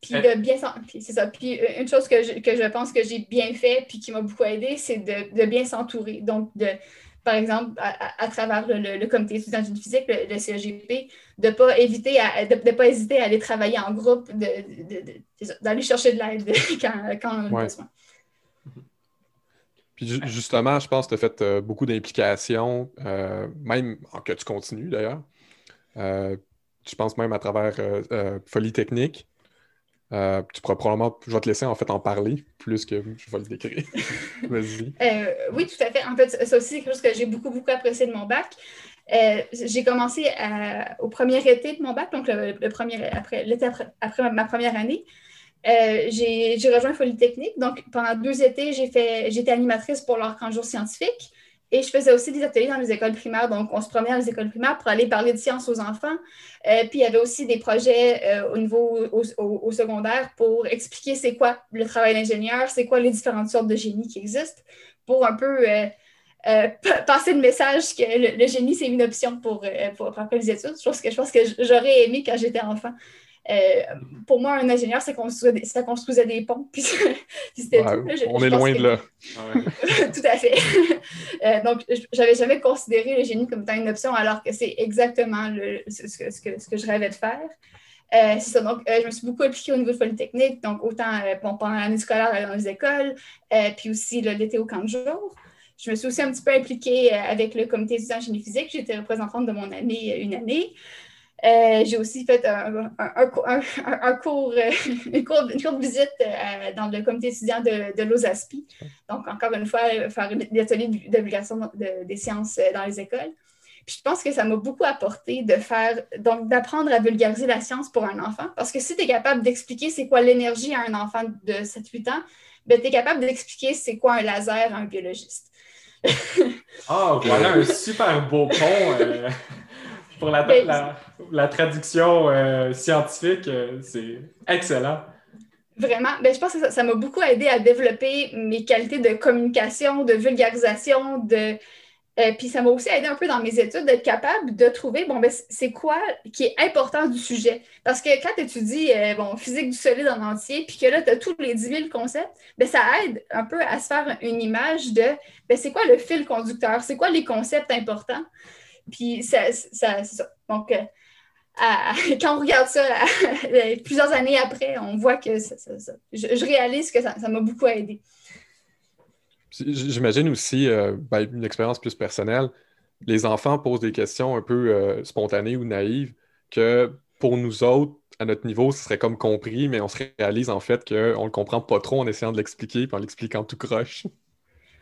Puis de bien c'est ça. Puis euh, une chose que je, que je pense que j'ai bien fait, puis qui m'a beaucoup aidé, c'est de, bien s'entourer. Donc, de, par exemple, à, travers le, comité étudiant d'une physique, le, CEGP, de ne pas, éviter de, pas hésiter à aller travailler en groupe, d'aller chercher de l'aide quand, quand on a besoin. Puis justement, je pense que tu as fait euh, beaucoup d'implications, euh, même que tu continues d'ailleurs. Euh, je pense même à travers Folie Technique. tu pourras probablement, je vais te laisser en fait en parler plus que je vais le décrire. Vas-y. oui, tout à fait. En fait, ça aussi, c'est quelque chose que j'ai beaucoup, beaucoup apprécié de mon bac. j'ai commencé au premier été de mon bac, donc le, premier, après, l'été après, ma première année. Euh, j'ai rejoint Polytechnique. Donc, pendant deux étés, j'étais animatrice pour leur camp jour scientifique. Et je faisais aussi des ateliers dans les écoles primaires. Donc, on se promenait dans les écoles primaires pour aller parler de sciences aux enfants. Euh, puis, il y avait aussi des projets euh, au niveau au, secondaire pour expliquer c'est quoi le travail d'ingénieur, c'est quoi les différentes sortes de génie qui existent, pour un peu passer le message que le, génie, c'est une option pour, pour, pour, les études. Que je pense que j'aurais aimé quand j'étais enfant. Euh, pour moi, un ingénieur, ça construisait des, ça construisait des ponts. Puis, c'était on est loin de là. tout à fait. euh, donc, j'avais jamais considéré le génie comme étant une option, alors que c'est exactement le, ce, que, ce, que, je rêvais de faire. Euh, c'est ça. Donc, euh, je me suis beaucoup impliquée au niveau de Polytechnique, donc autant pendant l'année scolaire dans les écoles, puis aussi l'été au camp de jour. Je me suis aussi un petit peu impliquée avec le comité étudiant en génie physique. J'étais représentante de mon année une année. Euh, j'ai aussi fait un, un, cours, euh, une, courte, visite euh, dans le comité étudiant de, de l'OSASPI. Donc, encore une fois, faire l'atelier de divulgation des sciences dans les écoles. Puis je pense que ça m'a beaucoup apporté de faire, donc d'apprendre à vulgariser la science pour un enfant. Parce que si tu es capable d'expliquer c'est quoi l'énergie à un enfant de 7-8 ans, ben, tu es capable d'expliquer c'est quoi un laser à un biologiste. Ah, voilà un super beau pont pour la, ben, la, traduction euh, scientifique, euh, c'est excellent. Vraiment. Ben, je pense que ça m'a beaucoup aidé à développer mes qualités de communication, de vulgarisation, de. Euh, puis ça m'a aussi aidé un peu dans mes études d'être capable de trouver, bon, ben, c'est quoi qui est important du sujet? Parce que quand tu étudies, bon, physique du solide en entier, puis que là, tu as tous les 10 000 concepts, ben, ça aide un peu à se faire une image de, ben, c'est quoi le fil conducteur, c'est quoi les concepts importants? Puis ça, ça c'est ça. Donc, euh, quand on regarde ça plusieurs années après, on voit que ça, je, réalise que ça m'a beaucoup aidé. J'imagine aussi euh, ben, une expérience plus personnelle. Les enfants posent des questions un peu euh, spontanées ou naïves que pour nous autres, à notre niveau, ce serait comme compris, mais on se réalise en fait qu'on ne le comprend pas trop en essayant de l'expliquer puis en l'expliquant tout croche.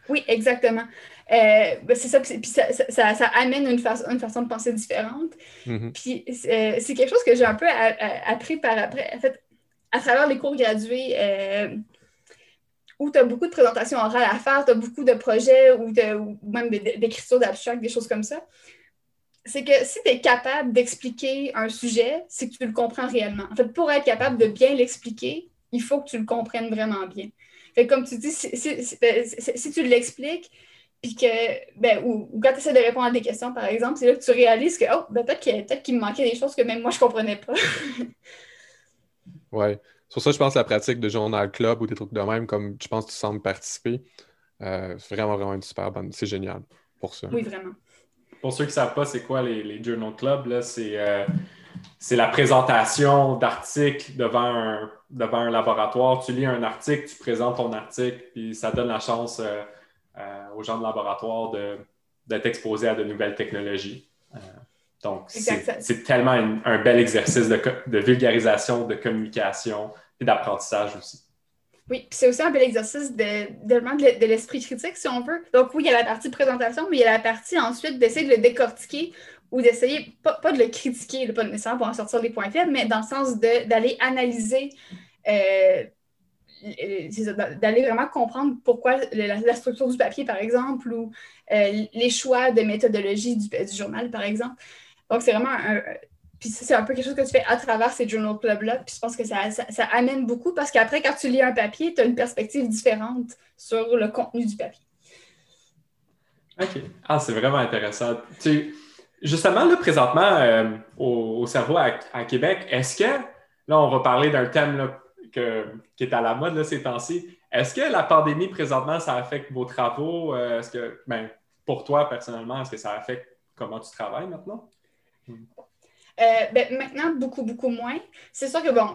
Oui, exactement. Euh, ben, c'est ça, puis ça, ça, ça, amène une, une façon de penser différente. Mm-hmm. Puis euh, c'est quelque chose que j'ai un peu appris par après. En fait, à travers les cours gradués, euh, où tu as beaucoup de présentations orales à faire, tu as beaucoup de projets ou, ou même d'écriture d'abstract, des choses comme ça. C'est que si tu es capable d'expliquer un sujet, c'est que tu le comprends réellement. En fait, pour être capable de bien l'expliquer, il faut que tu le comprennes vraiment bien comme tu dis, ben, si, tu l'expliques, puis que, ben, ou, quand tu essaies de répondre à des questions, par exemple, c'est là que tu réalises que, oh, ben, peut-être qu'il me manquait des choses que même moi, je ne comprenais pas. oui. Sur ça, je pense que la pratique de journal club ou des trucs de même, comme je pense que tu sembles participer, euh, c'est vraiment, vraiment une super bonne. C'est génial pour ça. Oui, vraiment. Pour ceux qui ne savent pas, c'est quoi les, les journal clubs? C'est. Euh, c'est la présentation d'articles devant un, devant un laboratoire. Tu lis un article, tu présentes ton article, puis ça donne la chance euh, euh, aux gens de laboratoire d'être exposés à de nouvelles technologies. Euh, donc, c'est tellement un bel exercice de, de, vulgarisation, de communication et d'apprentissage aussi. Oui, puis c'est aussi un bel exercice de, de, de l'esprit critique, si on veut. Donc, oui, il y a la partie présentation, mais il y a la partie ensuite d'essayer de le décortiquer ou d'essayer, pas, de le critiquer, pas nécessairement pour en sortir des points faibles, mais dans le sens d'aller analyser, euh, d'aller vraiment comprendre pourquoi la, structure du papier, par exemple, ou euh, les choix de méthodologie du, journal, par exemple. Donc, c'est vraiment un. Puis c'est un peu quelque chose que tu fais à travers ces journal clubs-là. Puis je pense que ça, ça, amène beaucoup parce qu'après, quand tu lis un papier, tu as une perspective différente sur le contenu du papier. OK. Ah, c'est vraiment intéressant. Tu Justement, là, présentement, euh, au, cerveau à, Québec, est-ce que, là, on va parler d'un thème qui est à la mode là, ces temps-ci. Est-ce que la pandémie, présentement, ça affecte vos travaux? Euh, est-ce que, ben, pour toi, personnellement, est-ce que ça affecte comment tu travailles maintenant? ben, maintenant, beaucoup, beaucoup moins. C'est sûr que, bon,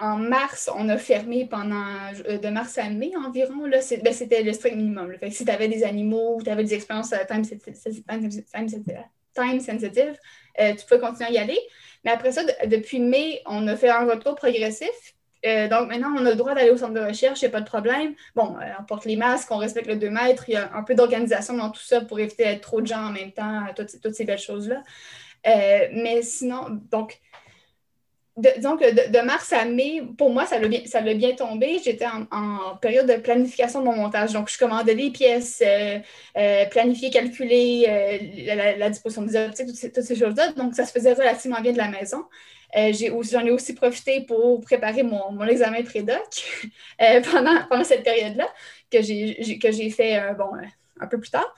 en mars, on a fermé pendant de mars à mai environ. Là, ben, c'était le strict minimum. Fait que si tu avais des animaux tu avais des expériences time, time sensitive, tu peux continuer à y aller. Mais après ça, depuis mai, on a fait un retour progressif. Euh, donc maintenant, on a le droit d'aller au centre de recherche, il n'y a pas de problème. Bon, euh, on porte les masques, on respecte le 2 mètres, il y a un peu d'organisation dans tout ça pour éviter d'être trop de gens en même temps, toutes, ces belles choses-là. Euh, mais sinon, donc, de, de, mars à mai, pour moi, ça l'a bien, tombé. J'étais en, période de planification de mon montage. Donc, je commandais des pièces, planifier, calculer la, disposition des optiques, toutes ces, choses-là. Donc, ça se faisait relativement bien de la maison. Euh, j'en ai, aussi profité pour préparer mon, examen prédoc euh, pendant, cette période-là, que j'ai fait euh, un peu plus tard.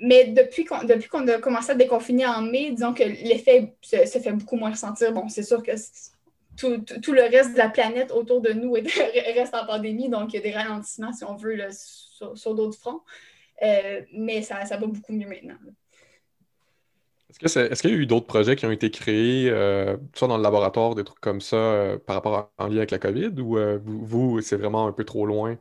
Mais depuis qu'on a commencé à déconfiner en mai, disons que l'effet se, fait beaucoup moins ressentir. Bon, c'est sûr que tout, tout, le reste de la planète autour de nous reste en pandémie, donc il y a des ralentissements, si on veut, sur, d'autres fronts. mais ça, ça va beaucoup mieux maintenant. Est-ce qu'il y a eu d'autres projets qui ont été créés, euh, soit dans le laboratoire, des trucs comme ça, euh, par rapport à, en lien avec la COVID, ou euh, vous, c'est vraiment un peu trop loin?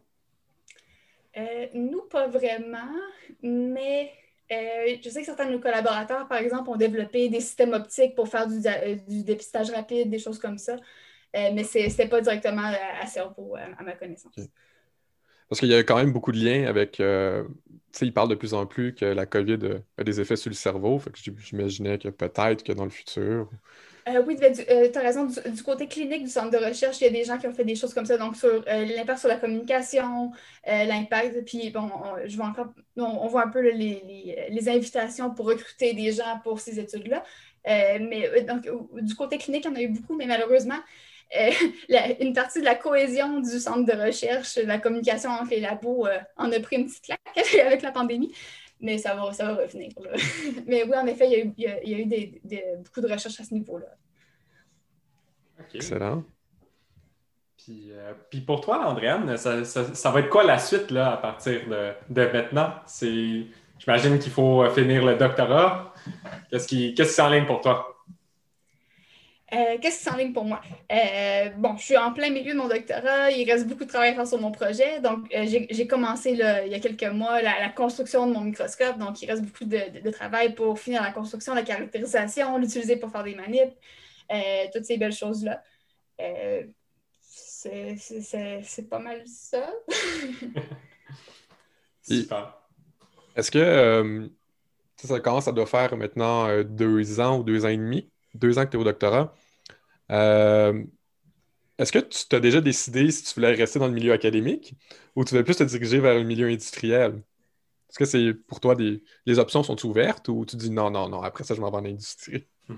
nous, pas vraiment, mais je sais que certains de nos collaborateurs, par exemple, ont développé des systèmes optiques pour faire du, dépistage rapide, des choses comme ça, mais ce n'était pas directement à, cerveau, à, ma connaissance. Parce qu'il y a quand même beaucoup de liens avec. Euh, tu sais, ils parlent de plus en plus que la COVID a des effets sur le cerveau. J'imaginais que peut-être que dans le futur. Euh, oui, ben, euh, tu as raison. Du, côté clinique du centre de recherche, il y a des gens qui ont fait des choses comme ça. Donc, sur l'impact sur la communication, l'impact. Puis, bon, on, je vois encore. On, voit un peu les, invitations pour recruter des gens pour ces études-là. mais donc, du côté clinique, il y en a eu beaucoup, mais malheureusement, euh, une partie de la cohésion du centre de recherche, la communication entre les labos euh, en a pris une petite claque avec la pandémie, mais ça va, ça va revenir. mais oui, en effet, il y a eu, eu des, beaucoup de recherches à ce niveau-là. Excellent. Puis, euh, puis, pour toi, Andréane, ça, ça, va être quoi la suite là, à partir de, de maintenant? J'imagine qu'il faut finir le doctorat. Qu'est-ce qui, qu'est-ce qui s'enligne pour toi? Euh, qu'est-ce qui s'enligne pour moi? Euh, bon, je suis en plein milieu de mon doctorat. Il reste beaucoup de travail à faire sur mon projet. Donc, euh, j'ai commencé il y a quelques mois la, construction de mon microscope. Donc, il reste beaucoup de, travail pour finir la construction, la caractérisation, l'utiliser pour faire des manips, toutes ces belles choses-là. C'est pas mal ça. Super. Est-ce que ça commence, ça doit faire maintenant deux ans ou deux ans et demi? Deux ans que tu es au doctorat. Euh, est-ce que tu t'as déjà décidé si tu voulais rester dans le milieu académique ou tu veux plus te diriger vers le milieu industriel? Est-ce que c'est pour toi des les options sont ouvertes ou tu dis non, non, non, après ça, je m'en vais en industrie?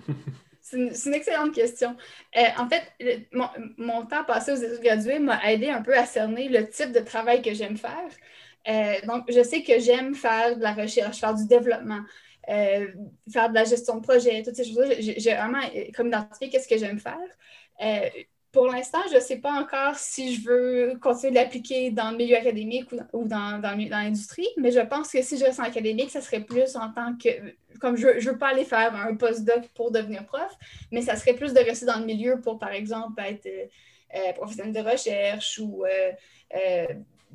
C'est une, excellente question. Euh, en fait, mon, temps passé aux études graduées m'a aidé un peu à cerner le type de travail que j'aime faire. Euh, donc, je sais que j'aime faire de la recherche, faire du développement, euh, faire de la gestion de projet, toutes ces choses-là. J'ai vraiment euh, comme identifié qu'est-ce que j'aime faire. Euh, pour l'instant, je ne sais pas encore si je veux continuer de l'appliquer dans le milieu académique ou dans, dans, l'industrie, mais je pense que si je reste en académique, ça serait plus en tant que, comme je ne veux pas aller faire un postdoc pour devenir prof, mais ça serait plus de rester dans le milieu pour, par exemple, être professionnel de recherche ou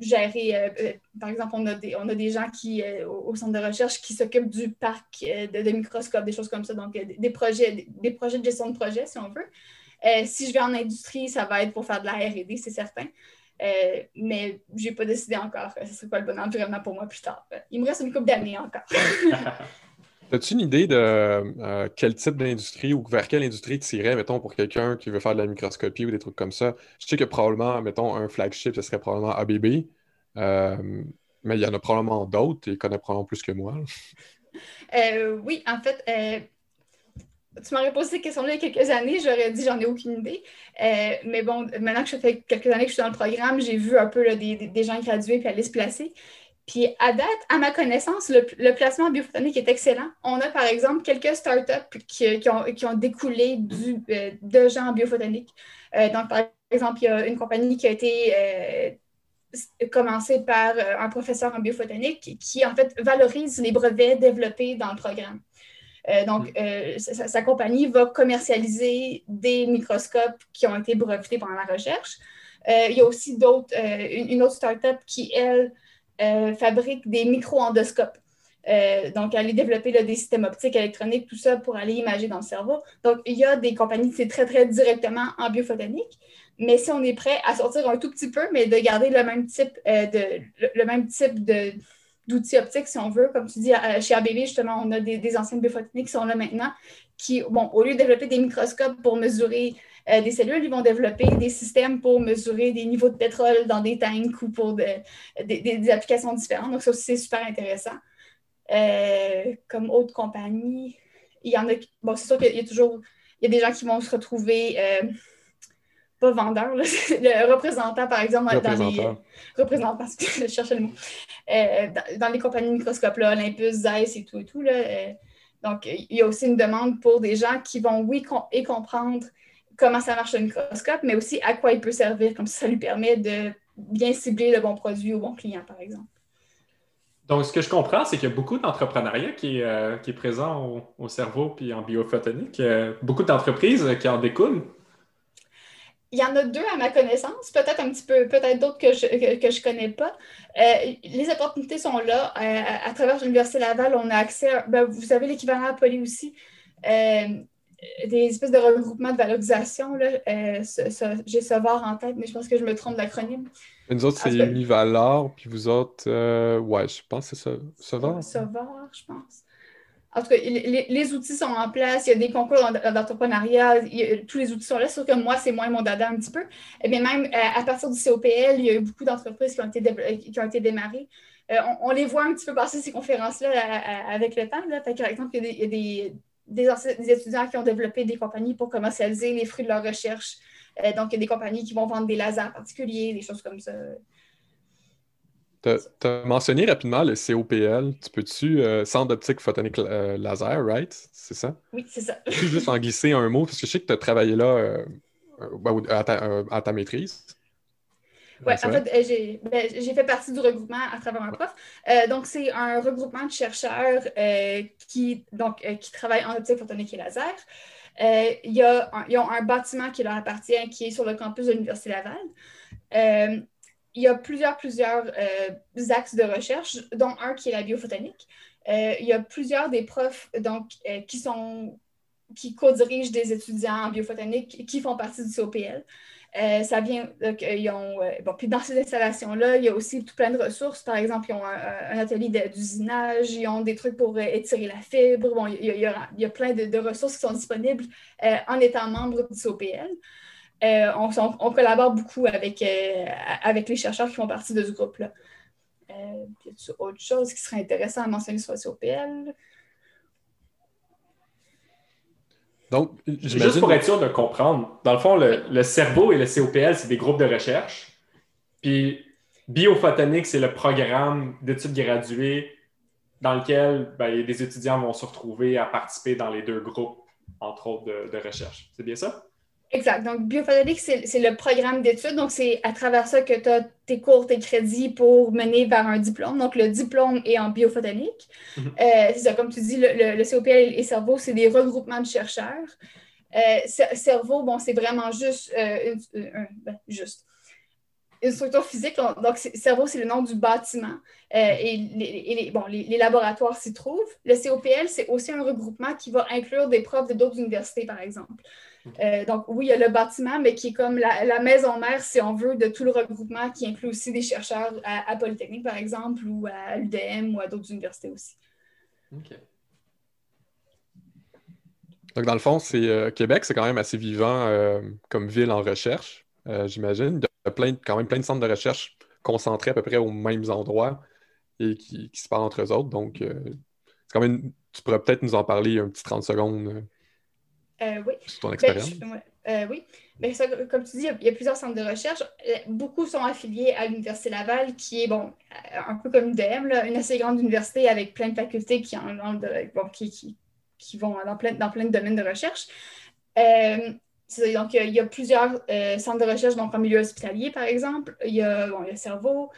gérer, euh, euh, par exemple, on a des, on a des gens qui, euh, au centre de recherche qui s'occupent du parc de, microscopes, des choses comme ça, donc des, projets, des, projets de gestion de projet, si on veut. si je vais en industrie, ça va être pour faire de la RD, c'est certain. mais je n'ai pas décidé encore ce serait quoi le bon environnement pour moi plus tard. Il me reste une couple d'années encore. As-tu une idée de quel type d'industrie ou vers quelle industrie tu irais, mettons, pour quelqu'un qui veut faire de la microscopie ou des trucs comme ça? Je sais que probablement, mettons, un flagship, ce serait probablement ABB, euh, mais il y en a probablement d'autres et il connaît probablement plus que moi. Euh, oui, en fait, euh, tu m'aurais posé cette question-là il y a quelques années, j'aurais dit j'en ai aucune idée. mais bon, maintenant que je fais quelques années que je suis dans le programme, j'ai vu un peu des, des, gens graduer puis aller se placer. Puis à date, à ma connaissance, le, placement biophotonique est excellent. On a par exemple quelques startups qui, qui, ont, qui ont, découlé du, euh, de gens en biophotonique. Euh, donc, par exemple, il y a une compagnie qui a été euh, commencée par un professeur en biophotonique qui, en fait, valorise les brevets développés dans le programme. donc, sa, compagnie va commercialiser des microscopes qui ont été brevetés pendant la recherche. il y a aussi d'autres, une, une, autre start-up qui, elle, fabrique des micro-endoscopes. Euh, donc, aller développer des systèmes optiques, électroniques, tout ça pour aller imager dans le cerveau. Donc, il y a des compagnies qui très, très directement en biophotonique. Mais si on est prêt à sortir un tout petit peu, mais de garder le même type euh, de le, d'outils optiques, si on veut. Comme tu dis, chez ABB, justement, on a des, des anciennes biophotoniques qui sont là maintenant, qui, bon, au lieu de développer des microscopes pour mesurer euh, des cellules, ils vont développer des systèmes pour mesurer des niveaux de pétrole dans des tanks ou pour des, des, applications différentes. Donc, ça aussi, c'est super intéressant. Euh, comme autre compagnie. Il y en a. Bon, c'est sûr qu'il y a toujours. Il y a des gens qui vont se retrouver. Euh, pas vendeurs, le représentant, par exemple, dans les. Représentants, parce que je cherchais le mot. Euh, dans, les compagnies microscopes, là, Olympus, Zeiss et tout et tout. Là, donc, il y a aussi une demande pour des gens qui vont, oui, et comprendre comment ça marche le microscope, mais aussi à quoi il peut servir, comme ça lui permet de bien cibler le bon produit au bon client, par exemple. Donc, ce que je comprends, c'est qu'il y a beaucoup d'entrepreneuriat qui, est euh, présent au, cerveau puis en biophotonique. Euh, beaucoup d'entreprises qui en découlent. Il y en a deux à ma connaissance, peut-être un petit peu, peut-être d'autres que je ne que, je connais pas. Euh, les opportunités sont là. à travers l'Université Laval, on a accès, ben, vous avez l'équivalent à Poly aussi, des espèces de regroupements de valorisation. J'ai Savoir en tête, mais je pense que je me trompe d'acronyme. Nous autres, c'est Univalor, puis vous autres, euh, ouais, je pense que c'est. Savoir. Savoir, je pense. En tout cas, les, outils sont en place, il y a des concours d'entrepreneuriat, tous les outils sont là, sauf que moi, c'est moins mon dada un petit peu. Et eh bien même euh, à partir du COPL, il y a eu beaucoup d'entreprises qui, ont été qui ont été démarrées. Euh, on, les voit un petit peu passer ces conférences-là avec le temps. Là. par exemple, il y a, des, des, étudiants qui ont développé des compagnies pour commercialiser les fruits de leur recherche. Euh, donc, il y a des compagnies qui vont vendre des lasers particuliers, des choses comme ça. Tu as, mentionné rapidement le COPL. Tu peux-tu, euh, Centre d'optique photonique euh, laser, right? C'est ça? Oui, c'est ça. peux juste en glisser un mot, parce que je sais que tu as travaillé là à, ta, maîtrise. Oui, en fait, ben, j'ai fait partie du regroupement à travers un prof. donc, c'est un regroupement de chercheurs qui, donc, qui travaillent en optique photonique et laser. Euh, il y a ils ont un bâtiment qui leur appartient, qui est sur le campus de l'Université Laval. Euh, il y a plusieurs, plusieurs euh, axes de recherche, dont un qui est la biophotonique. il y a plusieurs des profs donc, qui sont qui co-dirigent des étudiants en biophotonique qui font partie du COPL. Euh, ça vient, ils ont, euh, bon, puis dans ces installations-là, il y a aussi tout plein de ressources. Par exemple, ils ont un, atelier d'usinage, ils ont des trucs pour euh, étirer la fibre. Bon, il y, a, plein de, ressources qui sont disponibles en étant membre du COPL. On, on, collabore beaucoup avec, avec les chercheurs qui font partie de ce groupe-là. y a autre chose qui serait intéressant à mentionner sur le COPL? Donc, Juste pour être sûr de comprendre, dans le fond, le, cerveau et le COPL, c'est des groupes de recherche. Puis biophotonique, c'est le programme d'études graduées dans lequel ben, des étudiants vont se retrouver à participer dans les deux groupes, entre autres, de recherche. C'est bien ça? Exact. Donc, biophotonique, c'est le programme d'études. Donc, c'est à travers ça que tu as tes cours, tes crédits pour mener vers un diplôme. Donc, le diplôme est en biophotonique. Mhm. Euh, c'est ça, comme tu dis, le, le, COPL et cerveau, c'est des regroupements de chercheurs. Euh, cerveau, bon, c'est vraiment juste, euh, ben, juste une structure physique. Donc, cerveau, c'est le nom du bâtiment. et, les, bon, les, laboratoires s'y trouvent. Le COPL, c'est aussi un regroupement qui va inclure des profs de d'autres universités, par exemple. Euh, donc, oui, il y a le bâtiment, mais qui est comme la, maison mère, si on veut, de tout le regroupement, qui inclut aussi des chercheurs à, Polytechnique, par exemple, ou à l'UDM ou à d'autres universités aussi. OK. Donc, dans le fond, c'est euh, Québec, c'est quand même assez vivant euh, comme ville en recherche, j'imagine. Il y a plein, quand même plein de centres de recherche concentrés à peu près aux mêmes endroits et qui, se parlent entre eux autres. Donc, c'est quand même, tu pourrais peut-être nous en parler un petit 30 secondes euh, oui. ton ben, expérience? Euh, oui. Mais ben, comme tu dis, il y, a, plusieurs centres de recherche. Euh, beaucoup sont affiliés à l'Université Laval, qui est, bon, un peu comme l'UDM, une assez grande université avec plein de facultés qui, en, qui, qui, vont dans plein, dans plein de domaines de recherche. donc, il y a plusieurs centres de recherche donc, en milieu hospitalier, par exemple. Il y a, bon, il y a Cerveau.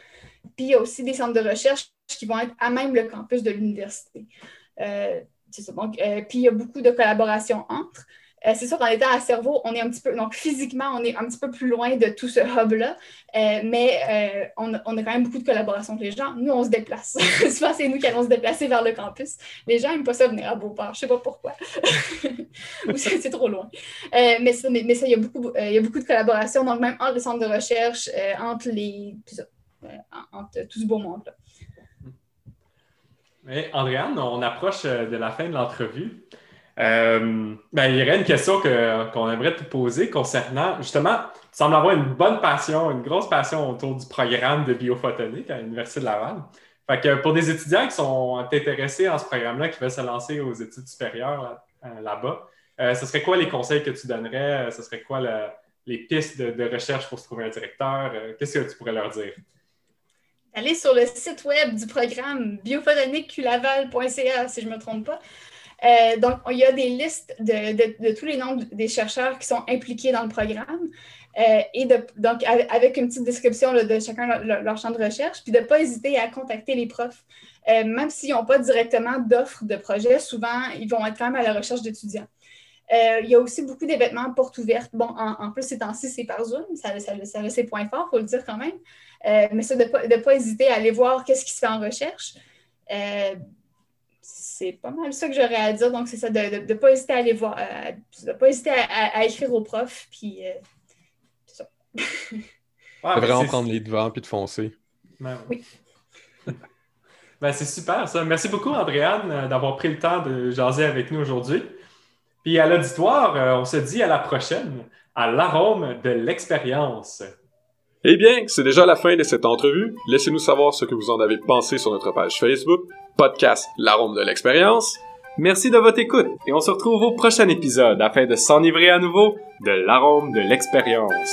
Puis, il y a aussi des centres de recherche qui vont être à même le campus de l'université. C'est ça. Donc, puis il y a beaucoup de collaboration entre. Euh, c'est sûr qu'en étant à cerveau, on est un petit peu, donc physiquement, on est un petit peu plus loin de tout ce hub-là, euh, mais euh, on, a quand même beaucoup de collaboration avec les gens. Nous, on se déplace. Souvent, c'est nous qui allons se déplacer vers le campus. Les gens n'aiment pas ça venir à Beauport, je ne sais pas pourquoi. Ou c'est trop loin. mais ça, mais, ça, il y, a beaucoup, de collaboration, donc même entre les centres de recherche, entre les, entre tout ce beau monde-là. Mais Andréane, on approche de la fin de l'entrevue. Euh, ben, il y aurait une question qu'on aimerait te poser concernant, justement, tu sembles avoir une bonne passion, une grosse passion autour du programme de biophotonique à l'Université de Laval. Fait que pour des étudiants qui sont intéressés en ce programme-là, qui veulent se lancer aux études supérieures euh, là-bas, euh, ce serait quoi les conseils que tu donnerais? Ce serait quoi les pistes de, recherche pour se trouver un directeur? Qu'est-ce que tu pourrais leur dire? Allez sur le site web du programme biophotoniquelaval.ca, si je ne me trompe pas. Euh, donc, il y a des listes de, tous les noms des chercheurs qui sont impliqués dans le programme. Euh, et donc, avec une petite description de chacun leur, champ de recherche, puis de ne pas hésiter à contacter les profs. Euh, même s'ils n'ont pas directement d'offres de projet, souvent, ils vont être quand même à la recherche d'étudiants. il y a aussi beaucoup d'événements portes ouvertes. Bon, en, plus, ces temps-ci, c'est par Zoom. Ça, ça, ça, a ses points forts, il faut le dire quand même. Mais ça, de ne pas, hésiter à aller voir qu'est-ce qui se fait en recherche c'est pas mal ça que j'aurais à dire. Donc, c'est ça, de ne pas hésiter à aller voir, euh, de pas hésiter à, écrire aux profs, puis euh, c'est ça. vraiment prendre les devants puis de foncer. Ben oui. ben, c'est super ça. Merci beaucoup, Andréane, euh, d'avoir pris le temps de jaser avec nous aujourd'hui. Puis à l'auditoire, on se dit à la prochaine, à l'arôme de l'expérience. Eh bien, c'est déjà la fin de cette entrevue. Laissez-nous savoir ce que vous en avez pensé sur notre page Facebook, podcast L'arôme de l'expérience. Merci de votre écoute et on se retrouve au prochain épisode afin de s'enivrer à nouveau de l'arôme de l'expérience.